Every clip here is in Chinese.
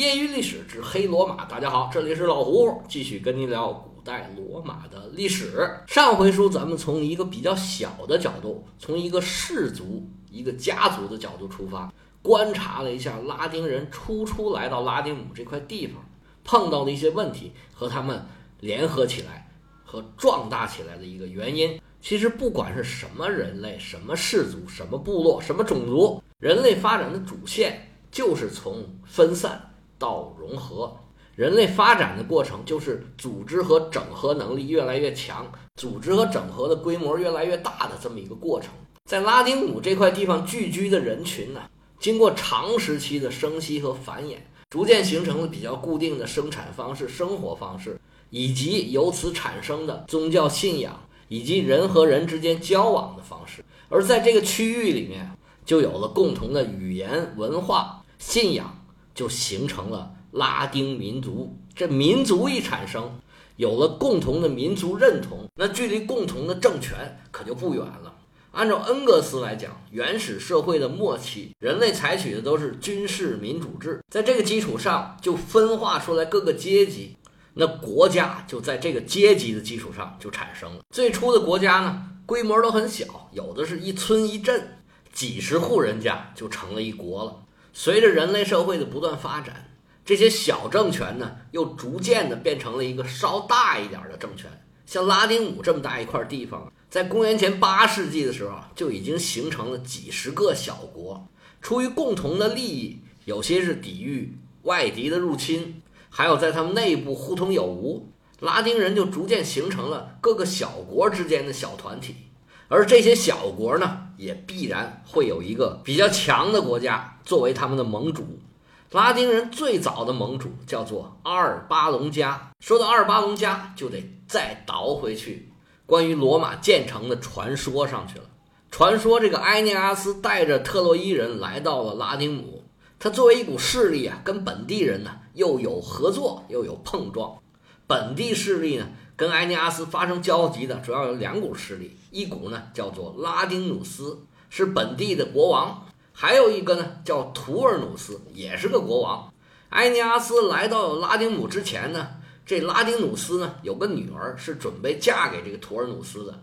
业余历史之黑罗马，大家好，这里是老胡，继续跟您聊古代罗马的历史。上回书咱们从一个比较小的角度，从一个氏族、一个家族的角度出发，观察了一下拉丁人初初来到拉丁姆这块地方碰到的一些问题和他们联合起来和壮大起来的一个原因。其实不管是什么人类、什么氏族、什么部落、什么种族，人类发展的主线就是从分散。到融合，人类发展的过程就是组织和整合能力越来越强，组织和整合的规模越来越大的这么一个过程。在拉丁姆这块地方聚居的人群呢，经过长时期的生息和繁衍，逐渐形成了比较固定的生产方式、生活方式，以及由此产生的宗教信仰以及人和人之间交往的方式。而在这个区域里面，就有了共同的语言、文化、信仰。就形成了拉丁民族。这民族一产生，有了共同的民族认同，那距离共同的政权可就不远了。按照恩格斯来讲，原始社会的末期，人类采取的都是军事民主制，在这个基础上就分化出来各个阶级，那国家就在这个阶级的基础上就产生了。最初的国家呢，规模都很小，有的是一村一镇，几十户人家就成了一国了。随着人类社会的不断发展，这些小政权呢，又逐渐的变成了一个稍大一点的政权。像拉丁姆这么大一块地方，在公元前八世纪的时候，就已经形成了几十个小国。出于共同的利益，有些是抵御外敌的入侵，还有在他们内部互通有无，拉丁人就逐渐形成了各个小国之间的小团体。而这些小国呢，也必然会有一个比较强的国家作为他们的盟主。拉丁人最早的盟主叫做阿尔巴隆加。说到阿尔巴隆加，就得再倒回去关于罗马建成的传说上去了。传说这个埃涅阿斯带着特洛伊人来到了拉丁姆，他作为一股势力啊，跟本地人呢又有合作又有碰撞。本地势力呢？跟埃尼阿斯发生交集的主要有两股势力，一股呢叫做拉丁努斯，是本地的国王；还有一个呢叫图尔努斯，也是个国王。埃尼阿斯来到拉丁姆之前呢，这拉丁努斯呢有个女儿是准备嫁给这个图尔努斯的。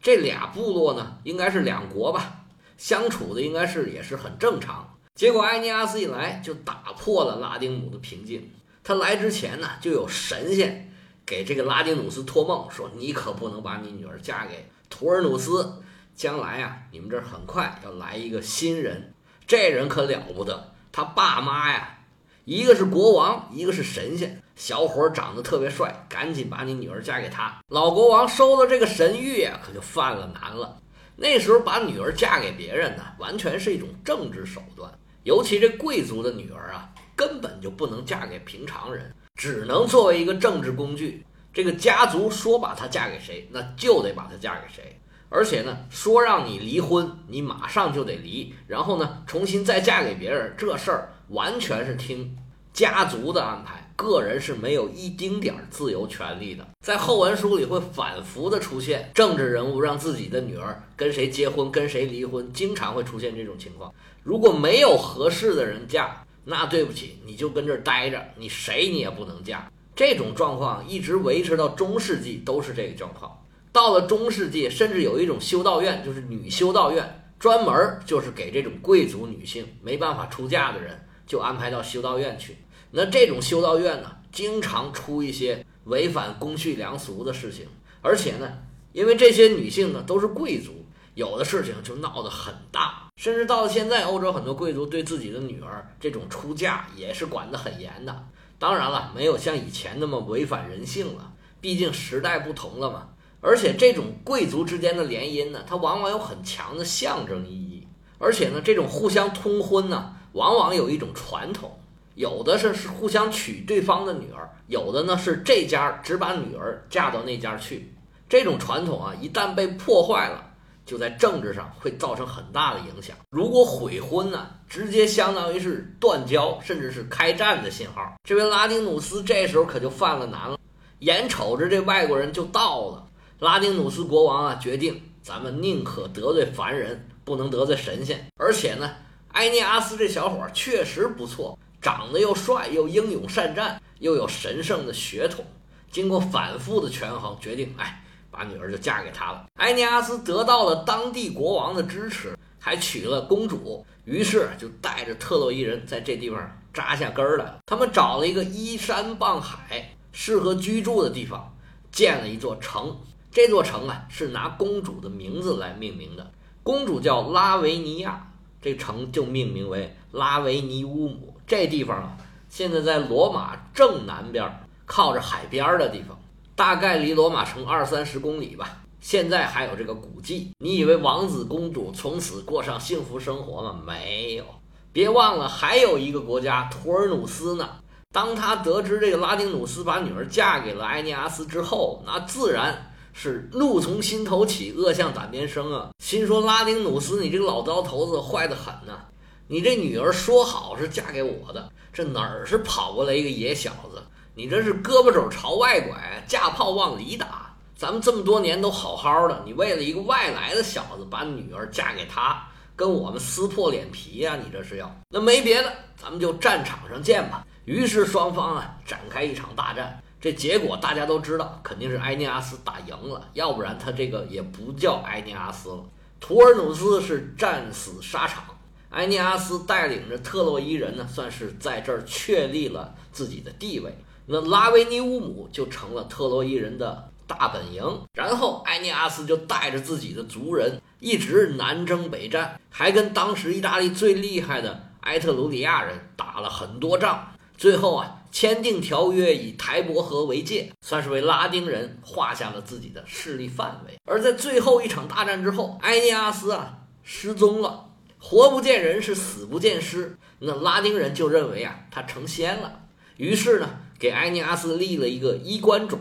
这俩部落呢应该是两国吧，相处的应该是也是很正常。结果埃尼阿斯一来就打破了拉丁姆的平静。他来之前呢就有神仙。给这个拉丁努斯托梦说：“你可不能把你女儿嫁给图尔努斯，将来啊，你们这儿很快要来一个新人，这人可了不得。他爸妈呀，一个是国王，一个是神仙。小伙长得特别帅，赶紧把你女儿嫁给他。老国王收了这个神谕啊，可就犯了难了。那时候把女儿嫁给别人呢，完全是一种政治手段，尤其这贵族的女儿啊，根本就不能嫁给平常人。”只能作为一个政治工具，这个家族说把她嫁给谁，那就得把她嫁给谁。而且呢，说让你离婚，你马上就得离，然后呢，重新再嫁给别人，这事儿完全是听家族的安排，个人是没有一丁点儿自由权利的。在后文书里会反复的出现政治人物让自己的女儿跟谁结婚，跟谁离婚，经常会出现这种情况。如果没有合适的人嫁。那对不起，你就跟这儿待着，你谁你也不能嫁。这种状况一直维持到中世纪都是这个状况。到了中世纪，甚至有一种修道院，就是女修道院，专门就是给这种贵族女性没办法出嫁的人，就安排到修道院去。那这种修道院呢，经常出一些违反公序良俗的事情，而且呢，因为这些女性呢都是贵族。有的事情就闹得很大，甚至到了现在，欧洲很多贵族对自己的女儿这种出嫁也是管得很严的。当然了，没有像以前那么违反人性了，毕竟时代不同了嘛。而且这种贵族之间的联姻呢，它往往有很强的象征意义。而且呢，这种互相通婚呢，往往有一种传统，有的是是互相娶对方的女儿，有的呢是这家只把女儿嫁到那家去。这种传统啊，一旦被破坏了。就在政治上会造成很大的影响。如果悔婚呢，直接相当于是断交，甚至是开战的信号。这位拉丁努斯这时候可就犯了难了，眼瞅着这外国人就到了。拉丁努斯国王啊，决定咱们宁可得罪凡人，不能得罪神仙。而且呢，埃涅阿斯这小伙确实不错，长得又帅又英勇善战，又有神圣的血统。经过反复的权衡，决定哎，把女儿就嫁给他了。埃尼阿斯得到了当地国王的支持，还娶了公主，于是就带着特洛伊人在这地方扎下根儿来了。他们找了一个依山傍海、适合居住的地方，建了一座城。这座城啊，是拿公主的名字来命名的，公主叫拉维尼亚，这城就命名为拉维尼乌姆。这地方啊，现在在罗马正南边，靠着海边的地方，大概离罗马城二三十公里吧。现在还有这个古迹。你以为王子公主从此过上幸福生活吗？没有，别忘了还有一个国家图尔努斯呢。当他得知这个拉丁努斯把女儿嫁给了埃尼阿斯之后，那自然。是怒从心头起，恶向胆边生啊！心说拉丁努斯，你这个老糟头子坏得很呐！你这女儿说好是嫁给我的，这哪儿是跑过来一个野小子？你这是胳膊肘朝外拐，架炮往里打。咱们这么多年都好好的，你为了一个外来的小子把女儿嫁给他，跟我们撕破脸皮呀？你这是要？那没别的，咱们就战场上见吧。于是双方啊展开一场大战。这结果大家都知道，肯定是埃涅阿斯打赢了，要不然他这个也不叫埃涅阿斯了。图尔努斯是战死沙场，埃涅阿斯带领着特洛伊人呢，算是在这儿确立了自己的地位。那拉维尼乌姆就成了特洛伊人的大本营。然后埃涅阿斯就带着自己的族人一直南征北战，还跟当时意大利最厉害的埃特鲁里亚人打了很多仗。最后啊。签订条约，以台伯河为界，算是为拉丁人画下了自己的势力范围。而在最后一场大战之后，埃涅阿斯啊失踪了，活不见人，是死不见尸。那拉丁人就认为啊他成仙了，于是呢给埃尼阿斯立了一个衣冠冢，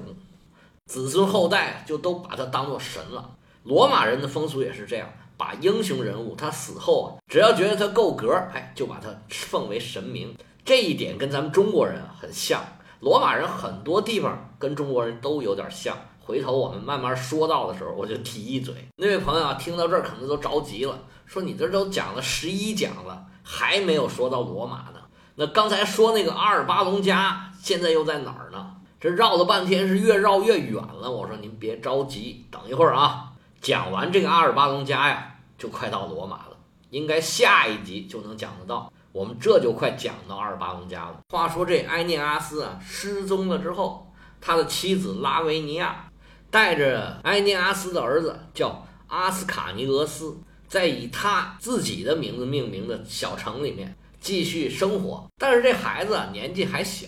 子孙后代就都把他当做神了。罗马人的风俗也是这样，把英雄人物他死后啊，只要觉得他够格，哎，就把他奉为神明。这一点跟咱们中国人很像，罗马人很多地方跟中国人都有点像。回头我们慢慢说到的时候，我就提一嘴。那位朋友啊，听到这儿可能都着急了，说你这都讲了十一讲了，还没有说到罗马呢。那刚才说那个阿尔巴隆加，现在又在哪儿呢？这绕了半天是越绕越远了。我说您别着急，等一会儿啊，讲完这个阿尔巴隆加呀，就快到罗马了，应该下一集就能讲得到。我们这就快讲到阿尔巴隆加了。话说这埃涅阿斯啊失踪了之后，他的妻子拉维尼亚带着埃涅阿斯的儿子叫阿斯卡尼俄斯，在以他自己的名字命名的小城里面继续生活。但是这孩子年纪还小，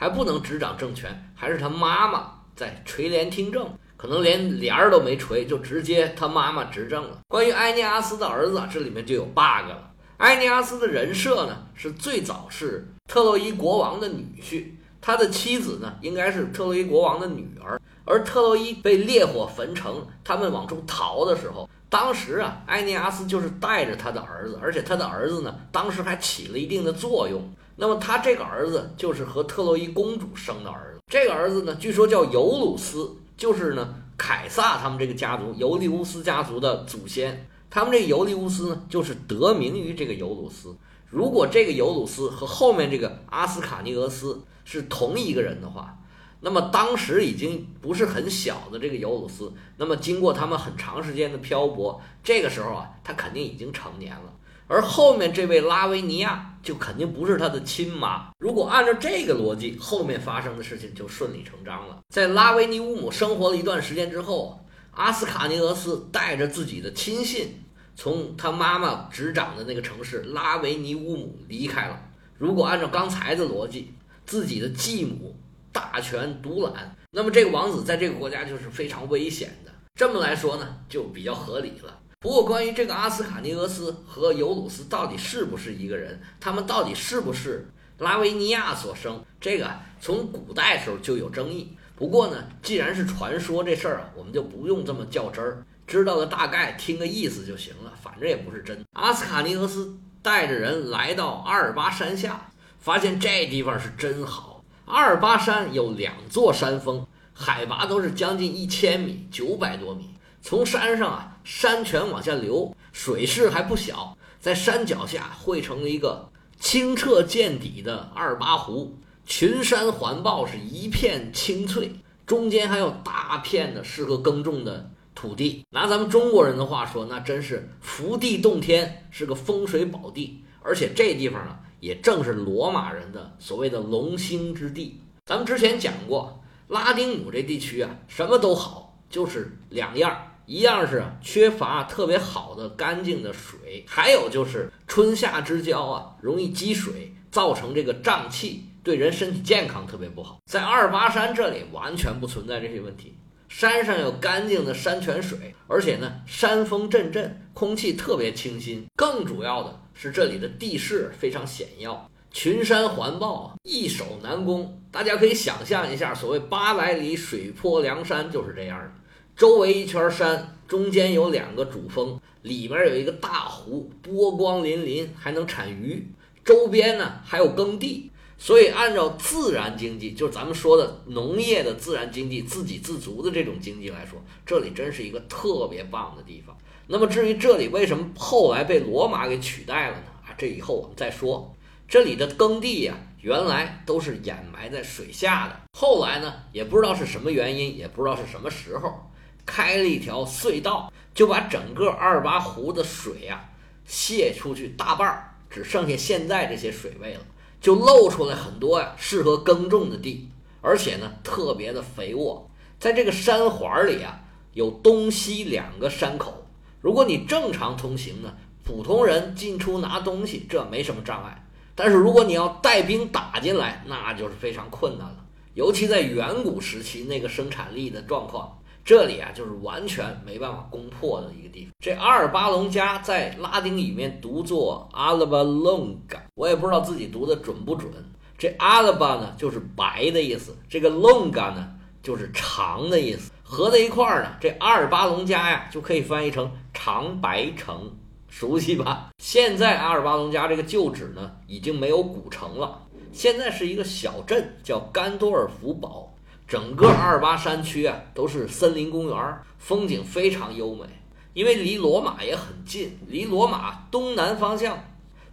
还不能执掌政权，还是他妈妈在垂帘听政，可能连帘儿都没垂，就直接他妈妈执政了。关于埃涅阿斯的儿子，这里面就有 bug 了。埃尼阿斯的人设呢，是最早是特洛伊国王的女婿，他的妻子呢，应该是特洛伊国王的女儿。而特洛伊被烈火焚城，他们往出逃的时候，当时啊，埃尼阿斯就是带着他的儿子，而且他的儿子呢，当时还起了一定的作用。那么他这个儿子就是和特洛伊公主生的儿子，这个儿子呢，据说叫尤鲁斯，就是呢凯撒他们这个家族尤利乌斯家族的祖先。他们这尤利乌斯呢，就是得名于这个尤鲁斯。如果这个尤鲁斯和后面这个阿斯卡尼俄斯是同一个人的话，那么当时已经不是很小的这个尤鲁斯，那么经过他们很长时间的漂泊，这个时候啊，他肯定已经成年了。而后面这位拉维尼亚就肯定不是他的亲妈。如果按照这个逻辑，后面发生的事情就顺理成章了。在拉维尼乌姆生活了一段时间之后。阿斯卡尼俄斯带着自己的亲信，从他妈妈执掌的那个城市拉维尼乌姆离开了。如果按照刚才的逻辑，自己的继母大权独揽，那么这个王子在这个国家就是非常危险的。这么来说呢，就比较合理了。不过，关于这个阿斯卡尼俄斯和尤鲁斯到底是不是一个人，他们到底是不是拉维尼亚所生，这个从古代时候就有争议。不过呢，既然是传说这事儿啊，我们就不用这么较真儿，知道个大概，听个意思就行了，反正也不是真。阿斯卡尼俄斯带着人来到阿尔巴山下，发现这地方是真好。阿尔巴山有两座山峰，海拔都是将近一千米，九百多米。从山上啊，山泉往下流，水势还不小，在山脚下汇成了一个清澈见底的二八湖，群山环抱，是一片青翠，中间还有大片的适合耕种的土地。拿咱们中国人的话说，那真是福地洞天，是个风水宝地。而且这地方呢，也正是罗马人的所谓的龙兴之地。咱们之前讲过，拉丁姆这地区啊，什么都好，就是两样。一样是缺乏特别好的干净的水，还有就是春夏之交啊，容易积水，造成这个胀气，对人身体健康特别不好。在二八山这里完全不存在这些问题，山上有干净的山泉水，而且呢，山风阵阵，空气特别清新。更主要的是这里的地势非常险要，群山环抱，易守难攻。大家可以想象一下，所谓八百里水泊梁山就是这样的。周围一圈山，中间有两个主峰，里面有一个大湖，波光粼粼，还能产鱼。周边呢还有耕地，所以按照自然经济，就是咱们说的农业的自然经济、自给自足的这种经济来说，这里真是一个特别棒的地方。那么至于这里为什么后来被罗马给取代了呢？啊，这以后我们再说。这里的耕地呀，原来都是掩埋在水下的，后来呢，也不知道是什么原因，也不知道是什么时候。开了一条隧道，就把整个二八湖的水呀泄出去大半儿，只剩下现在这些水位了，就露出来很多呀适合耕种的地，而且呢特别的肥沃。在这个山环里啊，有东西两个山口。如果你正常通行呢，普通人进出拿东西这没什么障碍。但是如果你要带兵打进来，那就是非常困难了。尤其在远古时期那个生产力的状况。这里啊，就是完全没办法攻破的一个地方。这阿尔巴隆加在拉丁里面读作 Alba Longa，我也不知道自己读的准不准。这 Alba 呢，就是白的意思；这个 Longa 呢，就是长的意思。合在一块儿呢，这阿尔巴隆加呀，就可以翻译成长白城，熟悉吧？现在阿尔巴隆加这个旧址呢，已经没有古城了，现在是一个小镇，叫甘多尔福堡。整个阿尔巴山区啊，都是森林公园，风景非常优美。因为离罗马也很近，离罗马东南方向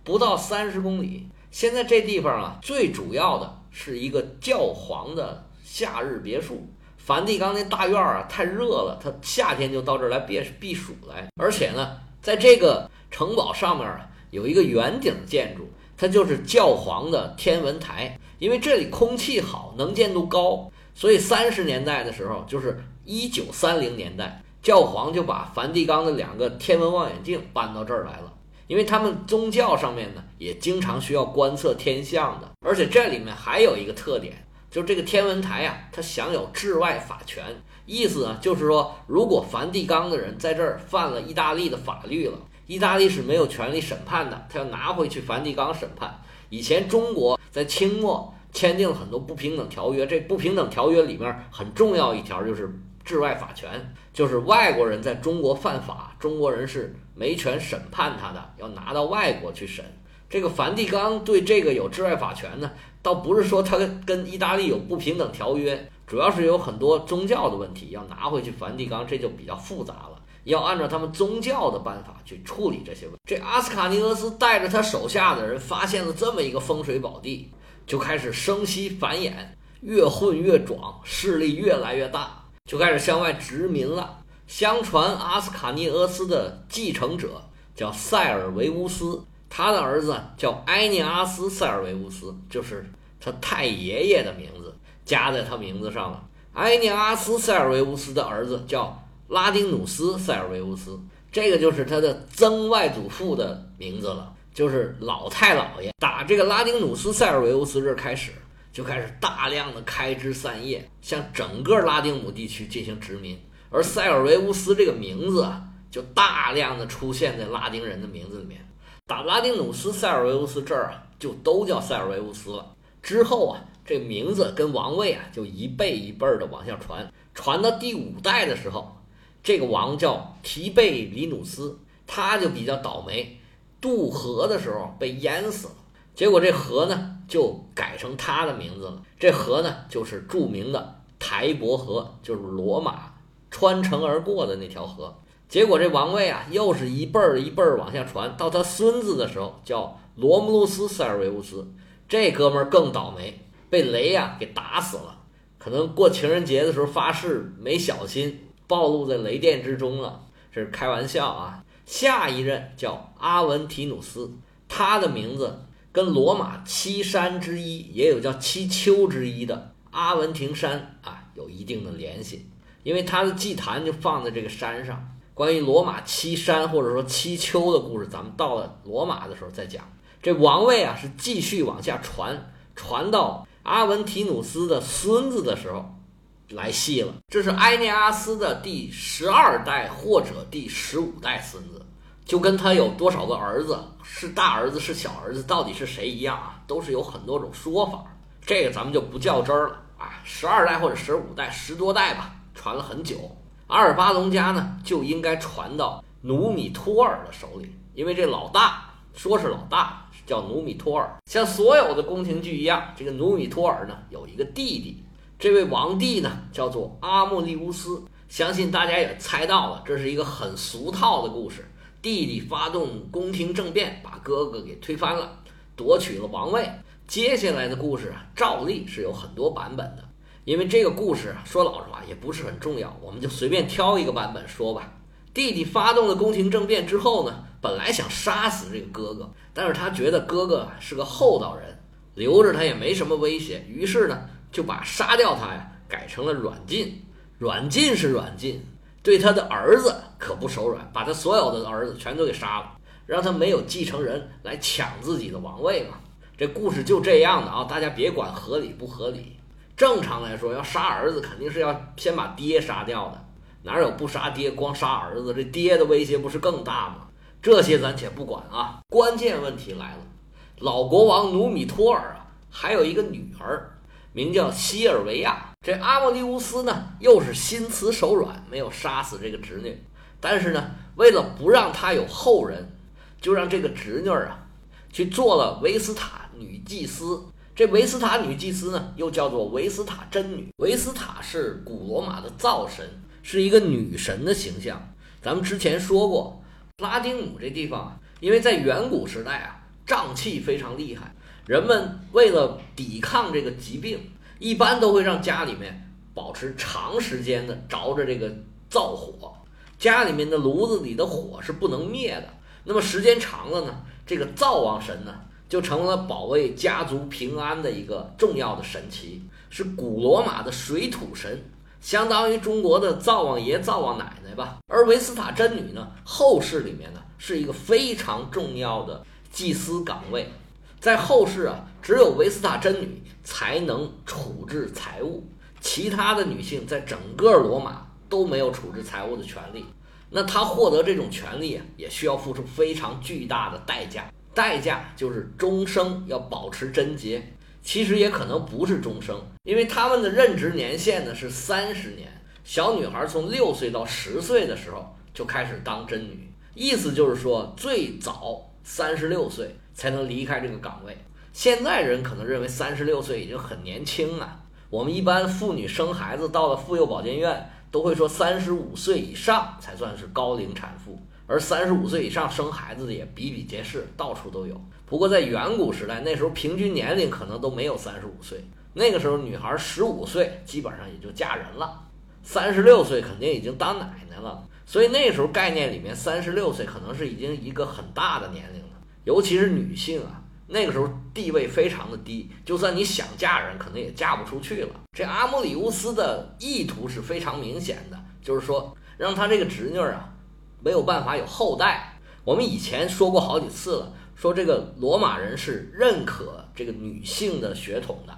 不到三十公里。现在这地方啊，最主要的是一个教皇的夏日别墅。梵蒂冈那大院啊，太热了，他夏天就到这儿来避避暑来。而且呢，在这个城堡上面啊，有一个圆顶建筑，它就是教皇的天文台。因为这里空气好，能见度高。所以三十年代的时候，就是一九三零年代，教皇就把梵蒂冈的两个天文望远镜搬到这儿来了，因为他们宗教上面呢也经常需要观测天象的，而且这里面还有一个特点，就是这个天文台呀，它享有治外法权，意思呢就是说，如果梵蒂冈的人在这儿犯了意大利的法律了，意大利是没有权利审判的，他要拿回去梵蒂冈审判。以前中国在清末。签订了很多不平等条约，这不平等条约里面很重要一条就是治外法权，就是外国人在中国犯法，中国人是没权审判他的，要拿到外国去审。这个梵蒂冈对这个有治外法权呢，倒不是说他跟意大利有不平等条约，主要是有很多宗教的问题要拿回去梵蒂冈，这就比较复杂了，要按照他们宗教的办法去处理这些问题。这阿斯卡尼俄斯带着他手下的人发现了这么一个风水宝地。就开始生息繁衍，越混越壮，势力越来越大，就开始向外殖民了。相传阿斯卡尼俄斯的继承者叫塞尔维乌斯，他的儿子叫埃涅阿斯·塞尔维乌斯，就是他太爷爷的名字加在他名字上了。埃涅阿斯·塞尔维乌斯的儿子叫拉丁努斯·塞尔维乌斯，这个就是他的曾外祖父的名字了。就是老太老爷打这个拉丁努斯塞尔维乌斯这儿开始，就开始大量的开枝散叶，向整个拉丁姆地区进行殖民。而塞尔维乌斯这个名字啊，就大量的出现在拉丁人的名字里面。打拉丁努斯塞尔维乌斯这儿啊，就都叫塞尔维乌斯了。之后啊，这名字跟王位啊，就一辈一辈的往下传。传到第五代的时候，这个王叫提贝里努斯，他就比较倒霉。渡河的时候被淹死了，结果这河呢就改成他的名字了。这河呢就是著名的台伯河，就是罗马穿城而过的那条河。结果这王位啊，又是一辈儿一辈儿往下传，到他孙子的时候叫罗姆路斯·塞尔维乌斯，这哥们儿更倒霉，被雷呀给打死了。可能过情人节的时候发誓没小心，暴露在雷电之中了。这是开玩笑啊。下一任叫阿文提努斯，他的名字跟罗马七山之一，也有叫七丘之一的阿文廷山啊，有一定的联系，因为他的祭坛就放在这个山上。关于罗马七山或者说七丘的故事，咱们到了罗马的时候再讲。这王位啊是继续往下传，传到阿文提努斯的孙子的时候来戏了。这是埃涅阿斯的第十二代或者第十五代孙子，就跟他有多少个儿子，是大儿子是小儿子，到底是谁一样啊？都是有很多种说法。这个咱们就不较真儿了啊。十二代或者十五代，十多代吧，传了很久。阿尔巴隆家呢，就应该传到努米托尔的手里，因为这老大说是老大，叫努米托尔。像所有的宫廷剧一样，这个努米托尔呢有一个弟弟，这位王帝呢叫做阿莫利乌斯。相信大家也猜到了，这是一个很俗套的故事。弟弟发动宫廷政变，把哥哥给推翻了，夺取了王位。接下来的故事啊，照例是有很多版本的。因为这个故事啊说老实话也不是很重要，我们就随便挑一个版本说吧。弟弟发动了宫廷政变之后呢，本来想杀死这个哥哥，但是他觉得哥哥是个厚道人，留着他也没什么威胁，于是呢就把杀掉他呀改成了软禁。软禁是软禁，对他的儿子可不手软，把他所有的儿子全都给杀了，让他没有继承人来抢自己的王位嘛。这故事就这样的啊，大家别管合理不合理。正常来说，要杀儿子肯定是要先把爹杀掉的，哪有不杀爹光杀儿子？这爹的威胁不是更大吗？这些咱且不管啊，关键问题来了，老国王努米托尔啊，还有一个女儿，名叫西尔维亚。这阿莫利乌斯呢，又是心慈手软，没有杀死这个侄女，但是呢，为了不让他有后人，就让这个侄女啊，去做了维斯塔女祭司。这维斯塔女祭司呢，又叫做维斯塔真女。维斯塔是古罗马的灶神，是一个女神的形象。咱们之前说过，拉丁姆这地方，因为在远古时代啊，瘴气非常厉害，人们为了抵抗这个疾病，一般都会让家里面保持长时间的着着这个灶火，家里面的炉子里的火是不能灭的。那么时间长了呢，这个灶王神呢？就成了保卫家族平安的一个重要的神奇，是古罗马的水土神，相当于中国的灶王爷、灶王奶奶吧。而维斯塔真女呢，后世里面呢是一个非常重要的祭司岗位，在后世啊，只有维斯塔真女才能处置财物，其他的女性在整个罗马都没有处置财物的权利。那她获得这种权利啊，也需要付出非常巨大的代价。代价就是终生要保持贞洁，其实也可能不是终生，因为他们的任职年限呢是三十年。小女孩从六岁到十岁的时候就开始当真女，意思就是说最早三十六岁才能离开这个岗位。现在人可能认为三十六岁已经很年轻了，我们一般妇女生孩子到了妇幼保健院都会说三十五岁以上才算是高龄产妇。而三十五岁以上生孩子的也比比皆是，到处都有。不过在远古时代，那时候平均年龄可能都没有三十五岁。那个时候女孩十五岁基本上也就嫁人了，三十六岁肯定已经当奶奶了。所以那时候概念里面，三十六岁可能是已经一个很大的年龄。尤其是女性啊，那个时候地位非常的低，就算你想嫁人，可能也嫁不出去了。这阿姆里乌斯的意图是非常明显的，就是说让他这个侄女啊。没有办法有后代。我们以前说过好几次了，说这个罗马人是认可这个女性的血统的，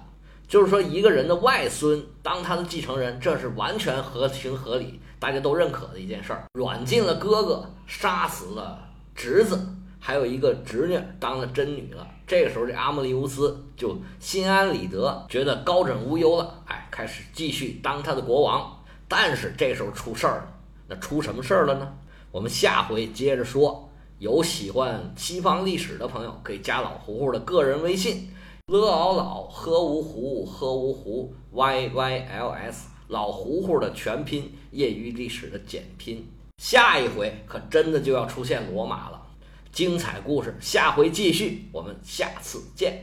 就是说一个人的外孙当他的继承人，这是完全合情合理，大家都认可的一件事儿。软禁了哥哥，杀死了侄子，还有一个侄女当了真女了。这个时候，这阿莫利乌斯就心安理得，觉得高枕无忧了，哎，开始继续当他的国王。但是这时候出事儿了，那出什么事儿了呢？我们下回接着说。有喜欢西方历史的朋友，可以加老胡胡的个人微信：l 敖老喝芜湖喝芜湖 y y l s 老胡胡的全拼，业余历史的简拼。下一回可真的就要出现罗马了。精彩故事下回继续，我们下次见。